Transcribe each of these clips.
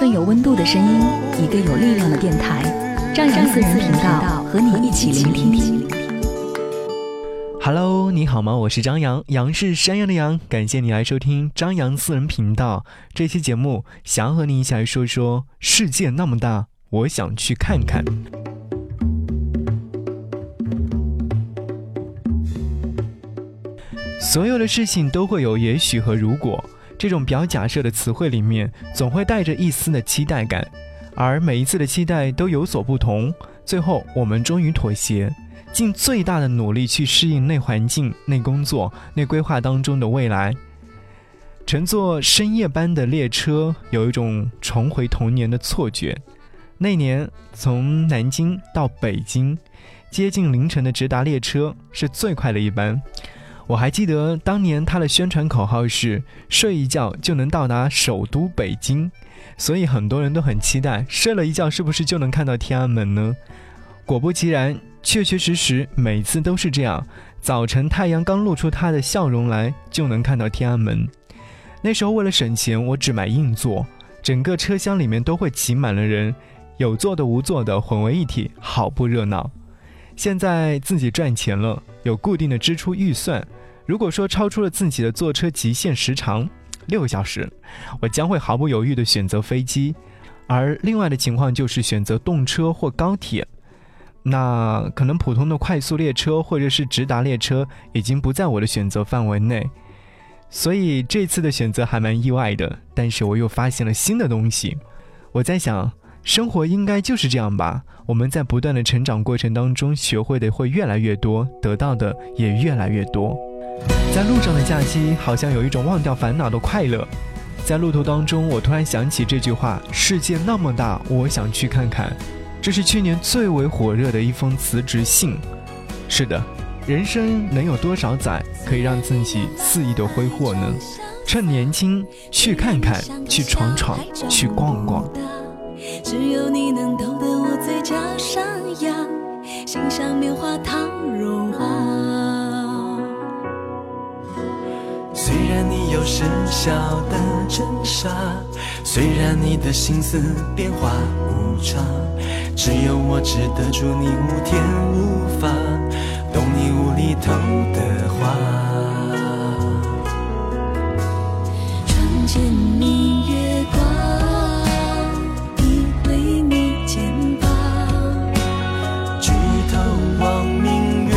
份有温度的声音，一个有力量的电台，张扬私人频道和你一起聆听。Hello，你好吗？我是张扬，杨是山羊的羊。感谢你来收听张扬私人频道这期节目，想和你一起来说说世界那么大，我想去看看。所有的事情都会有也许和如果。这种表假设的词汇里面，总会带着一丝的期待感，而每一次的期待都有所不同。最后，我们终于妥协，尽最大的努力去适应那环境、那工作、那规划当中的未来。乘坐深夜班的列车，有一种重回童年的错觉。那年从南京到北京，接近凌晨的直达列车是最快的一班。我还记得当年他的宣传口号是“睡一觉就能到达首都北京”，所以很多人都很期待睡了一觉是不是就能看到天安门呢？果不其然，确确实实每次都是这样。早晨太阳刚露出他的笑容来，就能看到天安门。那时候为了省钱，我只买硬座，整个车厢里面都会挤满了人，有坐的无坐的混为一体，好不热闹。现在自己赚钱了，有固定的支出预算。如果说超出了自己的坐车极限时长六个小时，我将会毫不犹豫地选择飞机；而另外的情况就是选择动车或高铁。那可能普通的快速列车或者是直达列车已经不在我的选择范围内。所以这次的选择还蛮意外的，但是我又发现了新的东西。我在想，生活应该就是这样吧？我们在不断的成长过程当中，学会的会越来越多，得到的也越来越多。在路上的假期，好像有一种忘掉烦恼的快乐。在路途当中，我突然想起这句话：“世界那么大，我想去看看。”这是去年最为火热的一封辞职信。是的，人生能有多少载可以让自己肆意的挥霍呢？趁年轻，去看看，去闯闯，去逛逛。只有你能逗得我嘴角上扬，心上棉花糖融化。不是笑的真傻虽然你的心思变化无常只有我值得住你五天无法懂你无厘头的话。窗前明月光你偎你肩膀举头望明月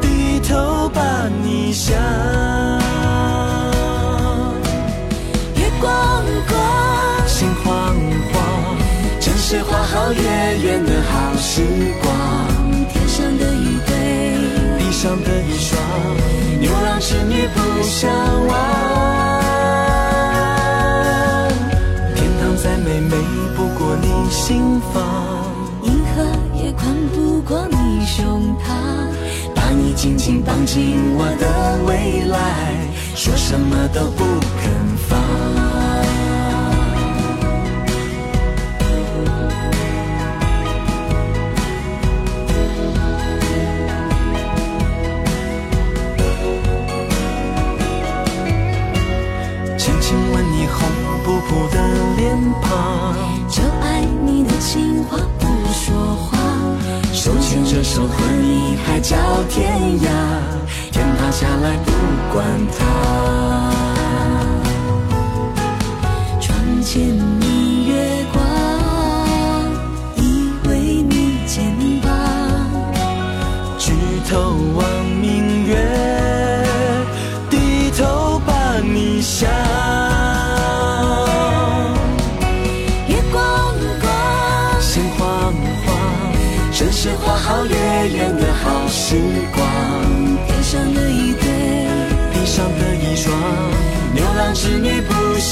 低头把你想。圆的好时光，天上的一对，地上的一双，牛郎织女不相忘。天堂再美，美不过你心房；银河也宽不过你胸膛。把你紧紧绑进我的未来，说什么都不肯就爱你的情话不说话，手牵着手和你海角天涯，天塌下来不管他。窗前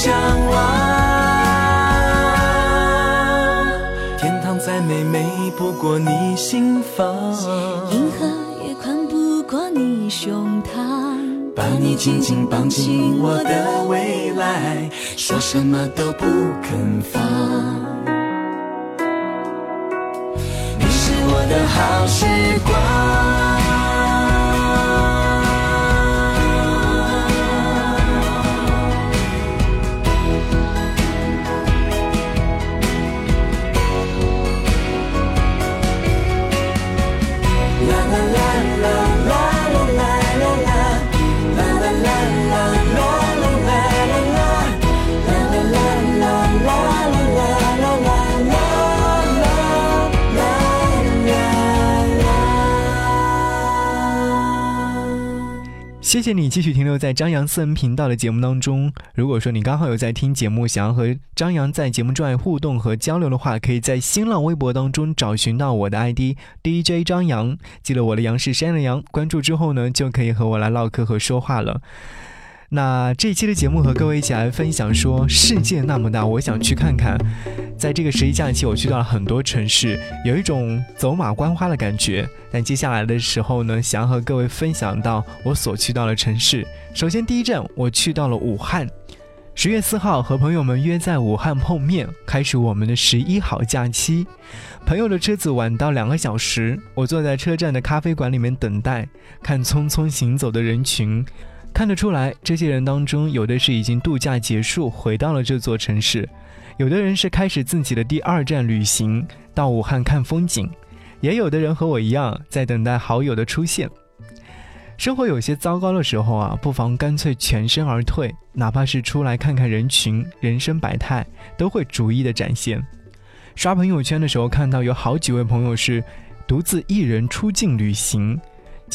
不相忘。天堂再美，美不过你心房。银河也宽不过你胸膛。把你紧紧绑进我的未来，说什么都不肯放。你是我的好时光。谢谢你继续停留在张扬私人频道的节目当中。如果说你刚好有在听节目，想要和张扬在节目之外互动和交流的话，可以在新浪微博当中找寻到我的 ID DJ 张扬，记得我的杨是山的杨，关注之后呢，就可以和我来唠嗑和说话了。那这期的节目和各位一起来分享，说世界那么大，我想去看看。在这个十一假期，我去到了很多城市，有一种走马观花的感觉。但接下来的时候呢，想要和各位分享到我所去到的城市。首先第一站，我去到了武汉。十月四号，和朋友们约在武汉碰面，开始我们的十一好假期。朋友的车子晚到两个小时，我坐在车站的咖啡馆里面等待，看匆匆行走的人群。看得出来，这些人当中，有的是已经度假结束，回到了这座城市；有的人是开始自己的第二站旅行，到武汉看风景；也有的人和我一样，在等待好友的出现。生活有些糟糕的时候啊，不妨干脆全身而退，哪怕是出来看看人群，人生百态都会逐一的展现。刷朋友圈的时候，看到有好几位朋友是独自一人出境旅行。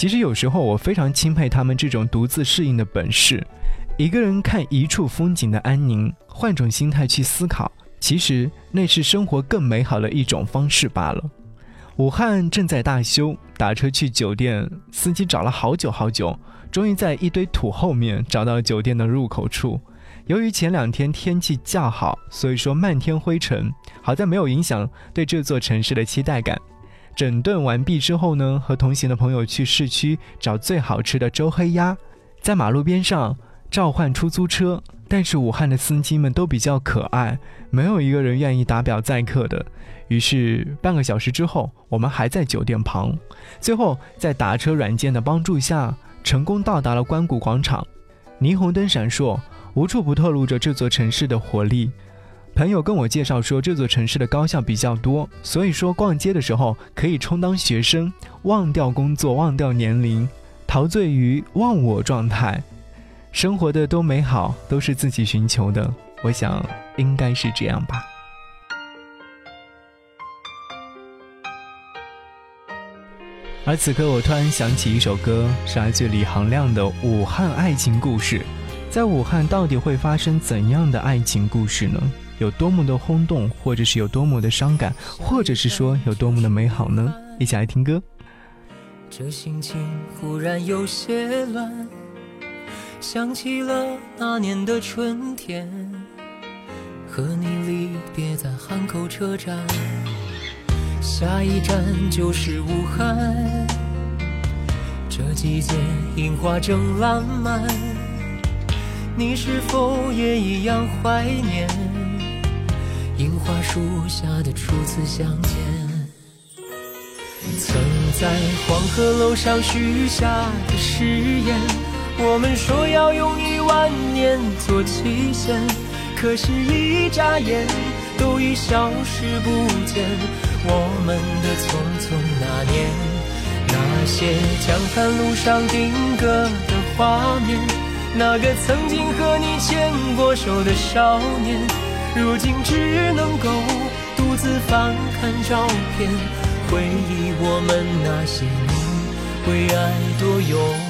其实有时候我非常钦佩他们这种独自适应的本事，一个人看一处风景的安宁，换种心态去思考，其实那是生活更美好的一种方式罢了。武汉正在大修，打车去酒店，司机找了好久好久，终于在一堆土后面找到酒店的入口处。由于前两天天气较好，所以说漫天灰尘，好在没有影响对这座城市的期待感。整顿完毕之后呢，和同行的朋友去市区找最好吃的周黑鸭，在马路边上召唤出租车，但是武汉的司机们都比较可爱，没有一个人愿意打表载客的。于是半个小时之后，我们还在酒店旁，最后在打车软件的帮助下，成功到达了关谷广场。霓虹灯闪烁，无处不透露着这座城市的活力。朋友跟我介绍说，这座城市的高校比较多，所以说逛街的时候可以充当学生，忘掉工作，忘掉年龄，陶醉于忘我状态，生活的多美好，都是自己寻求的。我想应该是这样吧。而此刻，我突然想起一首歌，是来自李行亮的《武汉爱情故事》。在武汉，到底会发生怎样的爱情故事呢？有多么的轰动，或者是有多么的伤感，或者是说有多么的美好呢？一起来听歌。这心情忽然有些乱，想起了那年的春天，和你离别在汉口车站，下一站就是武汉。这季节樱花正烂漫，你是否也一样怀念？樱花树下的初次相见，曾在黄鹤楼上许下的誓言，我们说要用一万年做期限，可是，一眨眼都已消失不见。我们的匆匆那年，那些江畔路上定格的画面，那个曾经和你牵过手的少年。如今只能够独自翻看照片，回忆我们那些年为爱多勇。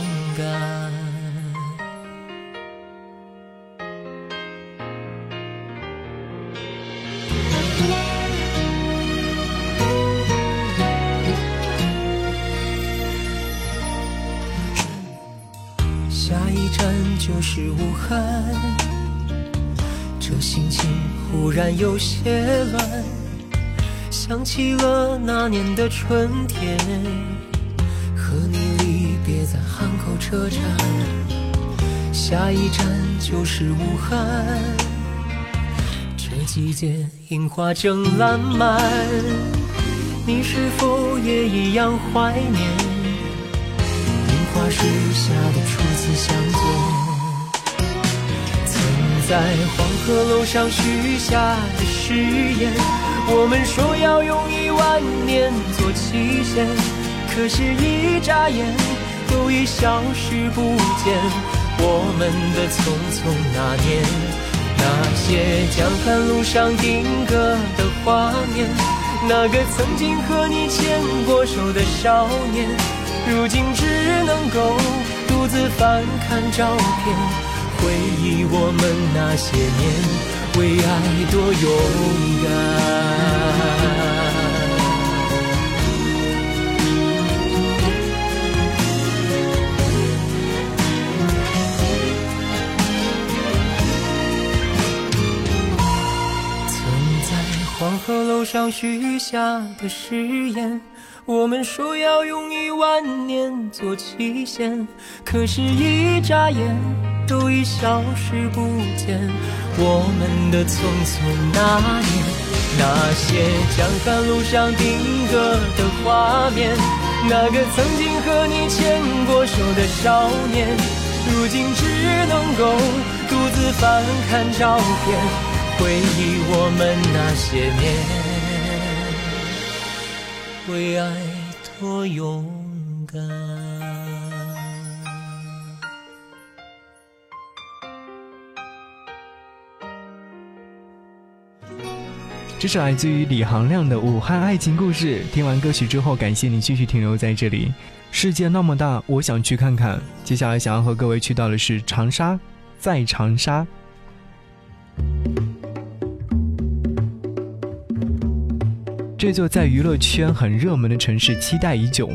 突然有些乱，想起了那年的春天，和你离别在汉口车站，下一站就是武汉。这季节樱花正烂漫，你是否也一样怀念樱花树下的初次相见？在黄鹤楼上许下的誓言，我们说要用一万年做期限，可是，一眨眼都已消失不见。我们的匆匆那年，那些江汉路上定格的画面，那个曾经和你牵过手的少年，如今只能够独自翻看照片。回忆我们那些年，为爱多勇敢。曾在黄鹤楼上许下的誓言，我们说要用一万年做期限，可是，一眨眼。都已消失不见，我们的匆匆那年，那些江汉路上定格的画面，那个曾经和你牵过手的少年，如今只能够独自翻看照片，回忆我们那些年，为爱多勇敢。这是来自于李行亮的武汉爱情故事。听完歌曲之后，感谢你继续停留在这里。世界那么大，我想去看看。接下来想要和各位去到的是长沙，在长沙，这座在娱乐圈很热门的城市，期待已久。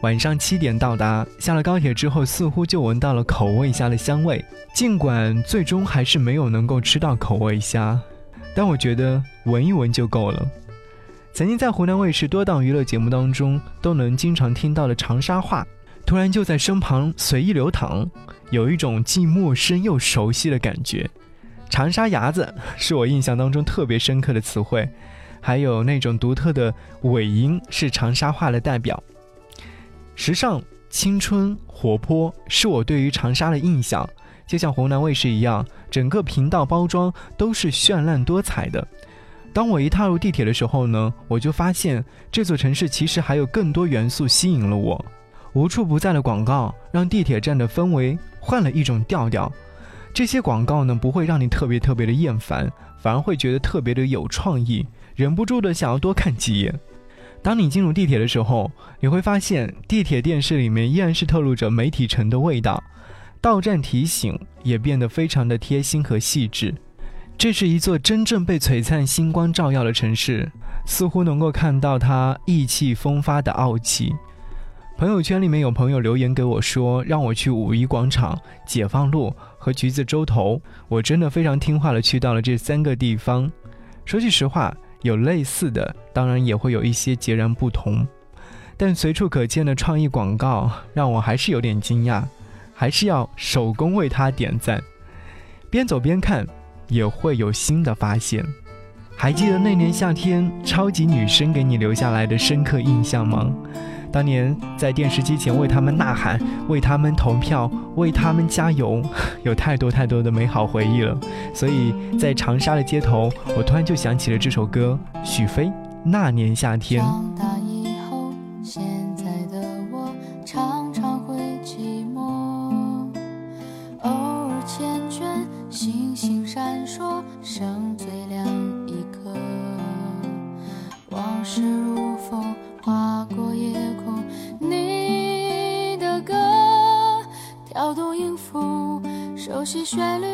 晚上七点到达，下了高铁之后，似乎就闻到了口味虾的香味。尽管最终还是没有能够吃到口味虾。但我觉得闻一闻就够了。曾经在湖南卫视多档娱乐节目当中都能经常听到的长沙话，突然就在身旁随意流淌，有一种既陌生又熟悉的感觉。长沙伢子是我印象当中特别深刻的词汇，还有那种独特的尾音是长沙话的代表。时尚、青春、活泼是我对于长沙的印象。就像湖南卫视一样，整个频道包装都是绚烂多彩的。当我一踏入地铁的时候呢，我就发现这座城市其实还有更多元素吸引了我。无处不在的广告让地铁站的氛围换了一种调调。这些广告呢，不会让你特别特别的厌烦，反而会觉得特别的有创意，忍不住的想要多看几眼。当你进入地铁的时候，你会发现地铁电视里面依然是透露着媒体城的味道。到站提醒也变得非常的贴心和细致，这是一座真正被璀璨星光照耀的城市，似乎能够看到它意气风发的傲气。朋友圈里面有朋友留言给我说，让我去五一广场、解放路和橘子洲头，我真的非常听话的去到了这三个地方。说句实话，有类似的，当然也会有一些截然不同，但随处可见的创意广告让我还是有点惊讶。还是要手工为他点赞，边走边看，也会有新的发现。还记得那年夏天，超级女声给你留下来的深刻印象吗？当年在电视机前为他们呐喊，为他们投票，为他们加油，有太多太多的美好回忆了。所以在长沙的街头，我突然就想起了这首歌，许飞《那年夏天》。旋律，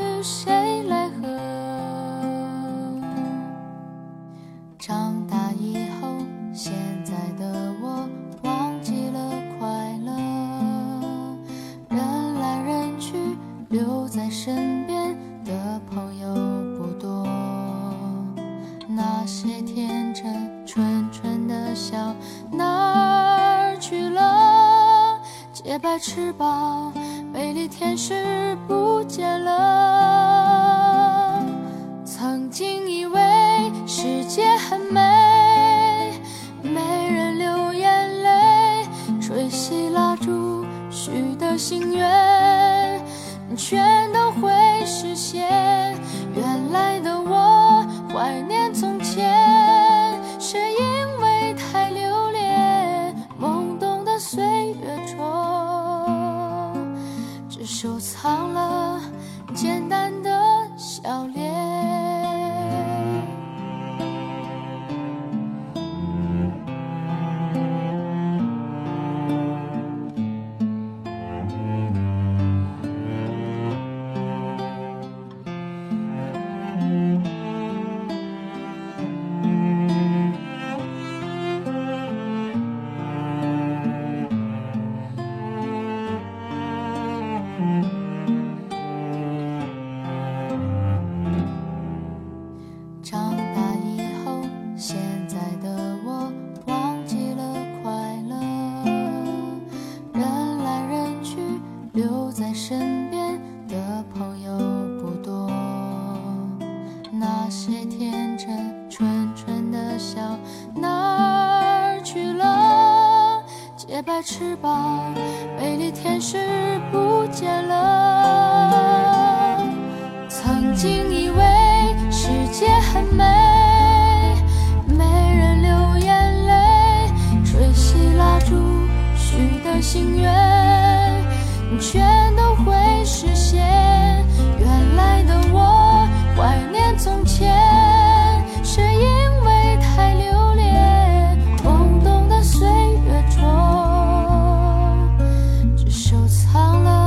藏了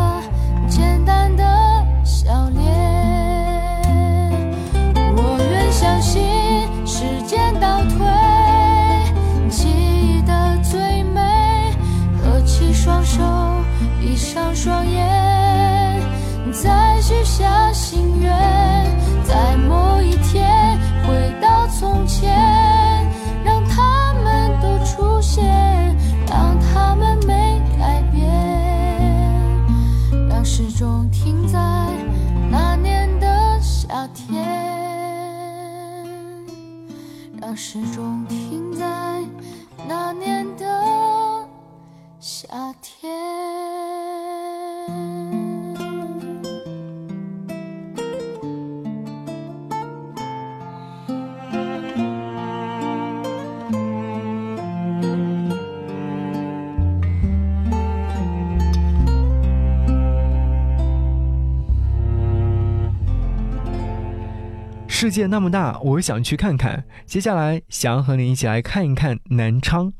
世界那么大，我想去看看。接下来想要和你一起来看一看南昌。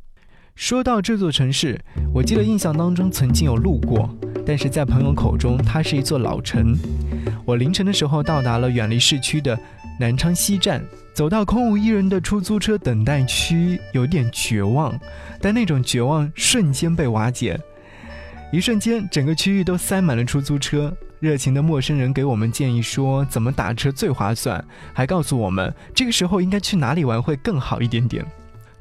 说到这座城市，我记得印象当中曾经有路过，但是在朋友口中，它是一座老城。我凌晨的时候到达了远离市区的南昌西站，走到空无一人的出租车等待区，有点绝望，但那种绝望瞬间被瓦解。一瞬间，整个区域都塞满了出租车。热情的陌生人给我们建议说怎么打车最划算，还告诉我们这个时候应该去哪里玩会更好一点点。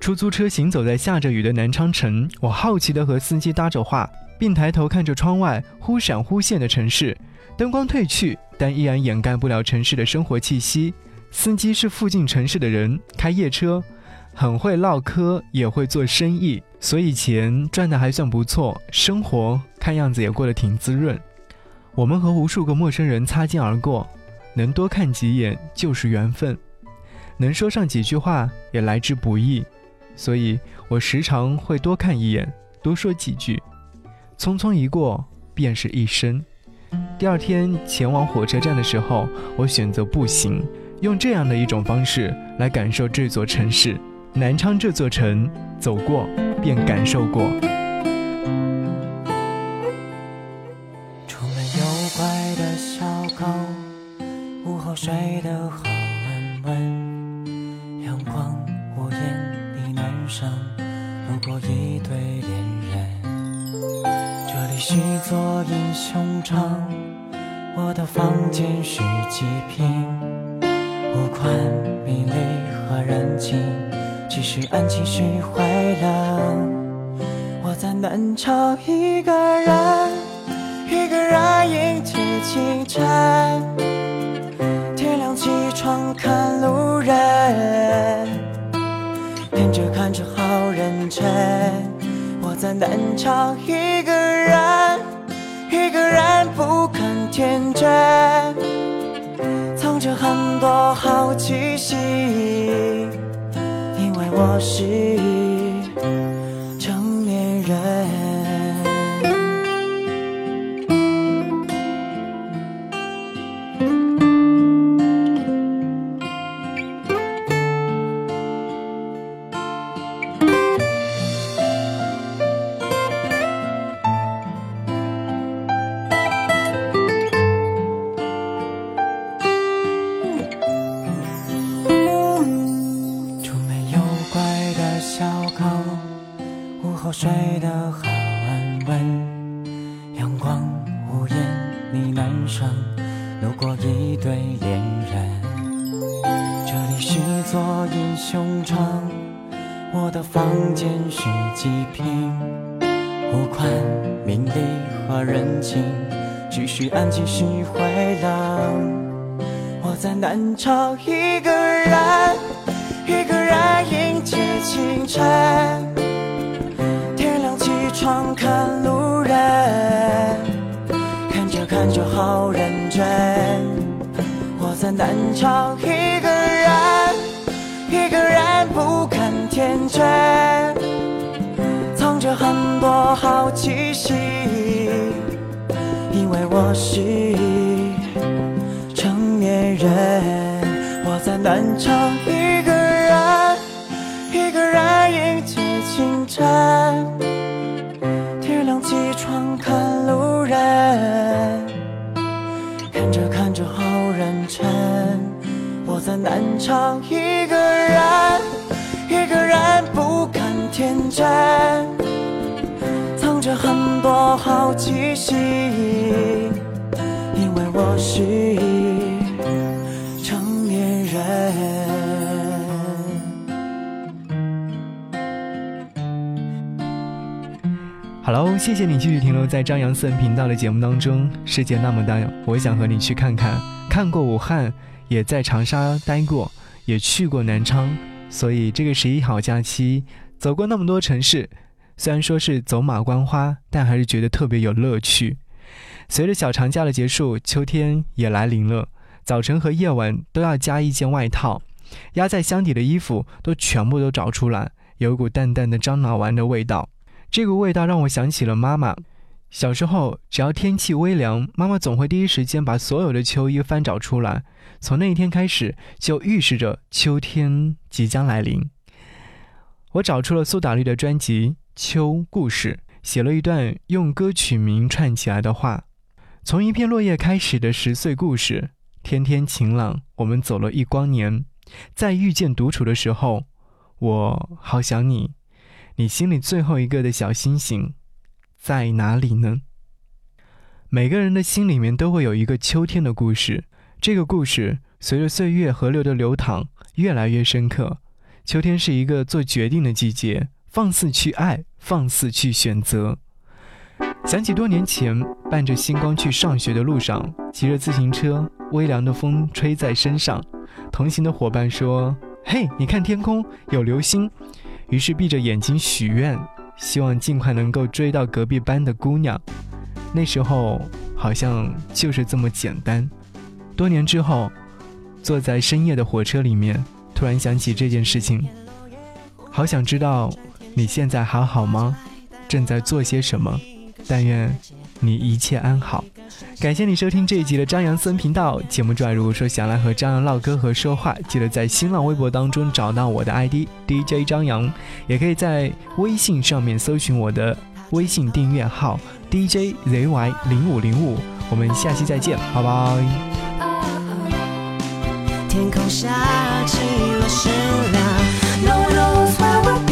出租车行走在下着雨的南昌城，我好奇地和司机搭着话，并抬头看着窗外忽闪忽现的城市。灯光褪去，但依然掩盖不了城市的生活气息。司机是附近城市的人，开夜车，很会唠嗑，也会做生意，所以钱赚得还算不错，生活看样子也过得挺滋润。我们和无数个陌生人擦肩而过，能多看几眼就是缘分，能说上几句话也来之不易，所以我时常会多看一眼，多说几句。匆匆一过，便是一生。第二天前往火车站的时候，我选择步行，用这样的一种方式来感受这座城市。南昌这座城，走过便感受过。睡得好安稳。阳光屋檐里，男生路过一对恋人。这里是座英雄城，我的房间是极品，无关名利和人情，只是安静是快乐。我在南昌一个人，一个人迎接清晨。窗看路人，看着看着好认真。我在南昌一个人，一个人不肯天真，藏着很多好奇心，因为我是会冷。我在南朝一个人，一个人迎接清晨。天亮起床看路人，看着看着好认真。我在南朝一个人，一个人不肯天真，藏着很多好奇心，因为我是。人，我在南昌一个人，一个人迎接清晨。天亮起床看路人，看着看着好认真。我在南昌一个人，一个人不敢天真，藏着很多好奇心。因为我是 Hello，谢谢你继续停留在张扬私人频道的节目当中。世界那么大，我想和你去看看。看过武汉，也在长沙待过，也去过南昌，所以这个十一好假期走过那么多城市，虽然说是走马观花，但还是觉得特别有乐趣。随着小长假的结束，秋天也来临了。早晨和夜晚都要加一件外套，压在箱底的衣服都全部都找出来，有一股淡淡的樟脑丸的味道。这个味道让我想起了妈妈。小时候，只要天气微凉，妈妈总会第一时间把所有的秋衣翻找出来。从那一天开始，就预示着秋天即将来临。我找出了苏打绿的专辑《秋故事》，写了一段用歌曲名串起来的话：从一片落叶开始的十岁故事，天天晴朗，我们走了一光年。在遇见独处的时候，我好想你。你心里最后一个的小星星在哪里呢？每个人的心里面都会有一个秋天的故事，这个故事随着岁月河流的流淌，越来越深刻。秋天是一个做决定的季节，放肆去爱，放肆去选择。想起多年前，伴着星光去上学的路上，骑着自行车，微凉的风吹在身上，同行的伙伴说：“嘿，你看天空，有流星。”于是闭着眼睛许愿，希望尽快能够追到隔壁班的姑娘。那时候好像就是这么简单。多年之后，坐在深夜的火车里面，突然想起这件事情，好想知道你现在还好吗？正在做些什么？但愿你一切安好。感谢你收听这一集的张扬私人频道节目之外，如果说想来和张扬唠嗑和说话，记得在新浪微博当中找到我的 ID DJ 张扬，也可以在微信上面搜寻我的微信订阅号 DJ ZY 零五零五。我们下期再见，拜拜。天空下起了声亮。No one knows where we'll